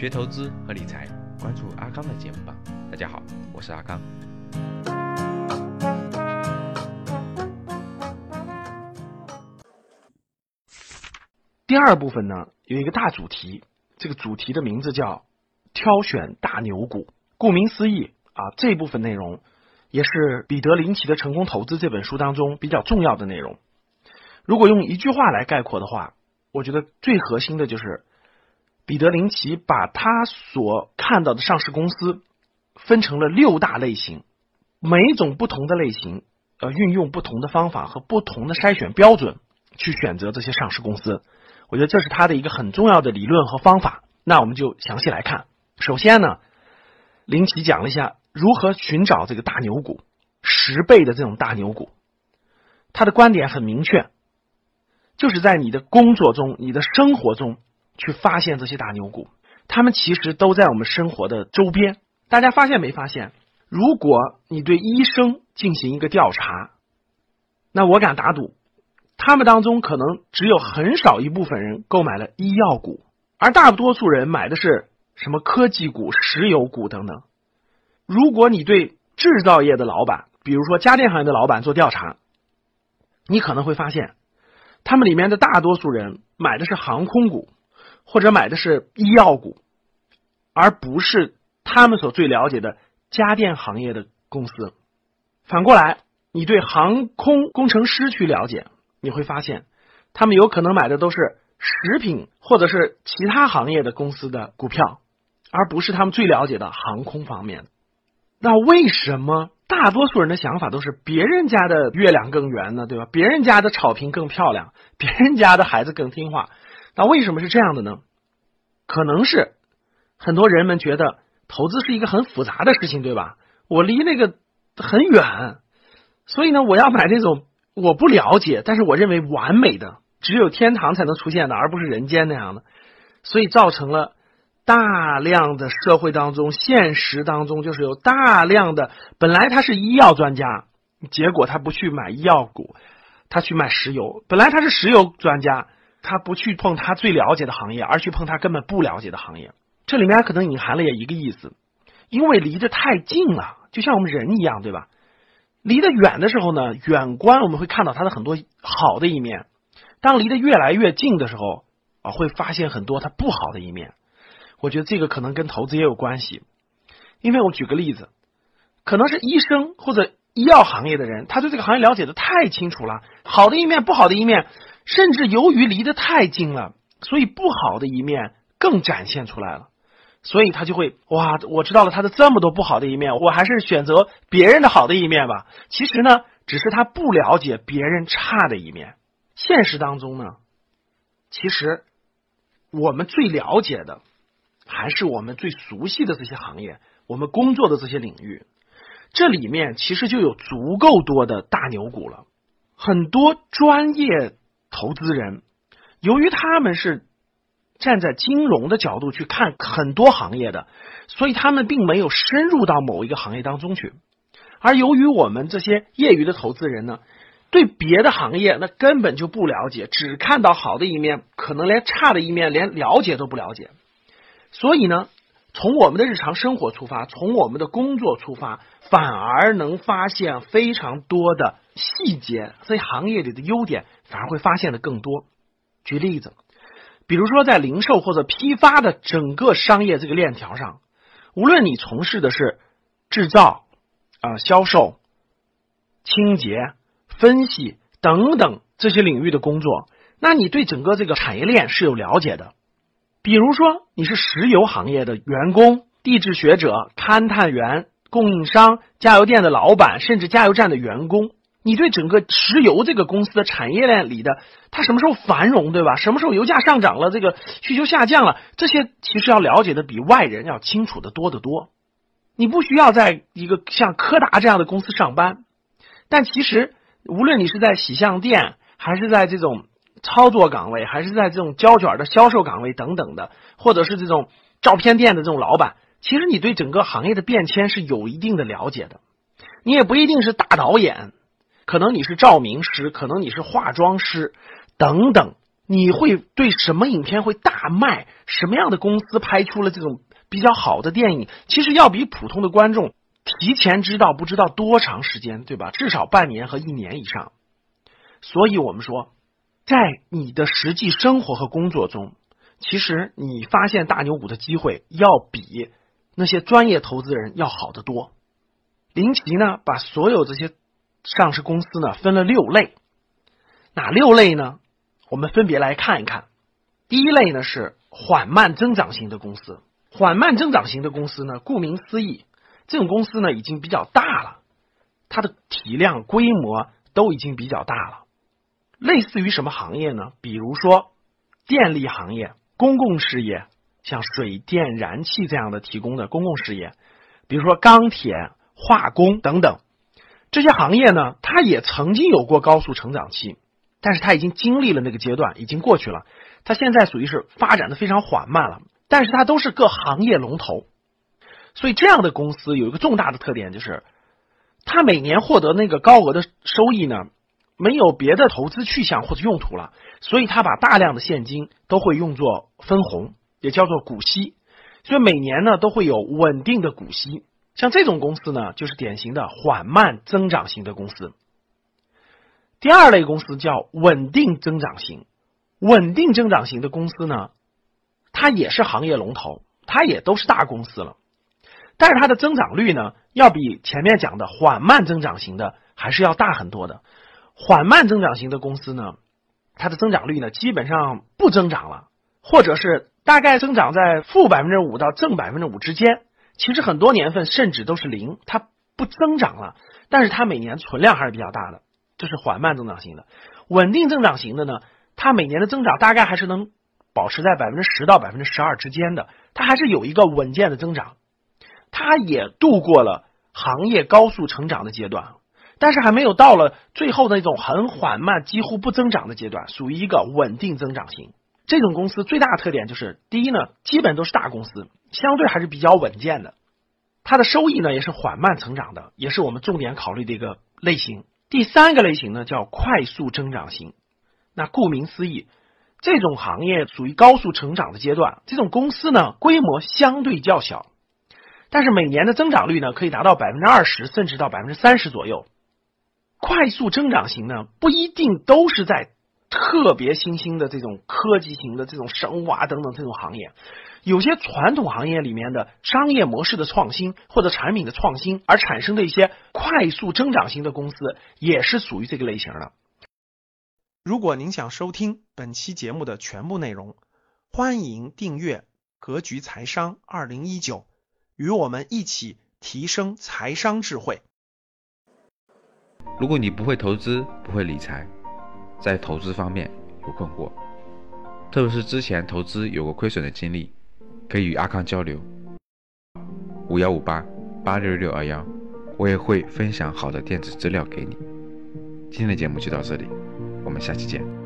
学投资和理财，关注阿刚的节目吧。大家好，我是阿刚。第二部分呢，有一个大主题，这个主题的名字叫“挑选大牛股”。顾名思义啊，这部分内容也是彼得林奇的《成功投资》这本书当中比较重要的内容。如果用一句话来概括的话，我觉得最核心的就是彼得林奇把他所看到的上市公司分成了六大类型，每一种不同的类型，呃，运用不同的方法和不同的筛选标准去选择这些上市公司。我觉得这是他的一个很重要的理论和方法。那我们就详细来看。首先呢，林奇讲了一下如何寻找这个大牛股，十倍的这种大牛股。他的观点很明确，就是在你的工作中、你的生活中去发现这些大牛股。他们其实都在我们生活的周边。大家发现没发现？如果你对医生进行一个调查，那我敢打赌。他们当中可能只有很少一部分人购买了医药股，而大多数人买的是什么科技股、石油股等等。如果你对制造业的老板，比如说家电行业的老板做调查，你可能会发现，他们里面的大多数人买的是航空股，或者买的是医药股，而不是他们所最了解的家电行业的公司。反过来，你对航空工程师去了解。你会发现，他们有可能买的都是食品或者是其他行业的公司的股票，而不是他们最了解的航空方面。那为什么大多数人的想法都是别人家的月亮更圆呢？对吧？别人家的草坪更漂亮，别人家的孩子更听话。那为什么是这样的呢？可能是很多人们觉得投资是一个很复杂的事情，对吧？我离那个很远，所以呢，我要买那种。我不了解，但是我认为完美的只有天堂才能出现的，而不是人间那样的，所以造成了大量的社会当中、现实当中，就是有大量的本来他是医药专家，结果他不去买医药股，他去买石油；本来他是石油专家，他不去碰他最了解的行业，而去碰他根本不了解的行业。这里面可能隐含了也一个意思，因为离得太近了，就像我们人一样，对吧？离得远的时候呢，远观我们会看到他的很多好的一面；当离得越来越近的时候啊，会发现很多他不好的一面。我觉得这个可能跟投资也有关系，因为我举个例子，可能是医生或者医药行业的人，他对这个行业了解的太清楚了，好的一面、不好的一面，甚至由于离得太近了，所以不好的一面更展现出来了。所以他就会哇，我知道了他的这么多不好的一面，我还是选择别人的好的一面吧。其实呢，只是他不了解别人差的一面。现实当中呢，其实我们最了解的还是我们最熟悉的这些行业，我们工作的这些领域。这里面其实就有足够多的大牛股了。很多专业投资人，由于他们是。站在金融的角度去看很多行业的，所以他们并没有深入到某一个行业当中去。而由于我们这些业余的投资人呢，对别的行业那根本就不了解，只看到好的一面，可能连差的一面连了解都不了解。所以呢，从我们的日常生活出发，从我们的工作出发，反而能发现非常多的细节，所以行业里的优点反而会发现的更多。举例子。比如说，在零售或者批发的整个商业这个链条上，无论你从事的是制造、啊销售、清洁、分析等等这些领域的工作，那你对整个这个产业链是有了解的。比如说，你是石油行业的员工、地质学者、勘探员、供应商、加油店的老板，甚至加油站的员工。你对整个石油这个公司的产业链里的，它什么时候繁荣，对吧？什么时候油价上涨了，这个需求下降了，这些其实要了解的比外人要清楚的多得多。你不需要在一个像柯达这样的公司上班，但其实无论你是在洗相店，还是在这种操作岗位，还是在这种胶卷的销售岗位等等的，或者是这种照片店的这种老板，其实你对整个行业的变迁是有一定的了解的。你也不一定是大导演。可能你是照明师，可能你是化妆师，等等，你会对什么影片会大卖，什么样的公司拍出了这种比较好的电影，其实要比普通的观众提前知道不知道多长时间，对吧？至少半年和一年以上。所以我们说，在你的实际生活和工作中，其实你发现大牛股的机会要比那些专业投资人要好得多。林奇呢，把所有这些上市公司呢分了六类，哪六类呢？我们分别来看一看。第一类呢是缓慢增长型的公司，缓慢增长型的公司呢，顾名思义，这种公司呢已经比较大了，它的体量规模都已经比较大了。类似于什么行业呢？比如说电力行业、公共事业，像水电燃气这样的提供的公共事业，比如说钢铁、化工等等这些行业呢，它也曾经有过高速成长期，但是它已经经历了那个阶段，已经过去了。它现在属于是发展的非常缓慢了，但是它都是各行业龙头，所以这样的公司有一个重大的特点，就是它每年获得那个高额的收益呢。没有别的投资去向或者用途了，所以它把大量的现金都会用作分红，也叫做股息，所以每年呢都会有稳定的股息。像这种公司呢，就是典型的缓慢增长型的公司。第二类公司叫稳定增长型，稳定增长型的公司呢，它也是行业龙头，它也都是大公司了，但是它的增长率呢，要比前面讲的缓慢增长型的还是要大很多的。缓慢增长型的公司呢，它的增长率呢基本上不增长了，或者是大概增长在负百分之五到正百分之五之间。其实很多年份甚至都是零，它不增长了，但是它每年存量还是比较大的，这是缓慢增长型的。稳定增长型的呢，它每年的增长大概还是能保持在百分之十到百分之十二之间的，它还是有一个稳健的增长，它也度过了行业高速成长的阶段。但是还没有到了最后那种很缓慢、几乎不增长的阶段，属于一个稳定增长型。这种公司最大的特点就是，第一呢，基本都是大公司，相对还是比较稳健的。它的收益呢也是缓慢成长的，也是我们重点考虑的一个类型。第三个类型呢叫快速增长型。那顾名思义，这种行业属于高速成长的阶段，这种公司呢规模相对较小，但是每年的增长率呢可以达到百分之二十，甚至到百分之三十左右。快速增长型呢，不一定都是在特别新兴的这种科技型的这种生物啊等等这种行业，有些传统行业里面的商业模式的创新或者产品的创新而产生的一些快速增长型的公司，也是属于这个类型的。如果您想收听本期节目的全部内容，欢迎订阅《格局财商二零一九》，与我们一起提升财商智慧。如果你不会投资，不会理财，在投资方面有困惑，特别是之前投资有过亏损的经历，可以与阿康交流。五幺五八八六六二幺，我也会分享好的电子资料给你。今天的节目就到这里，我们下期见。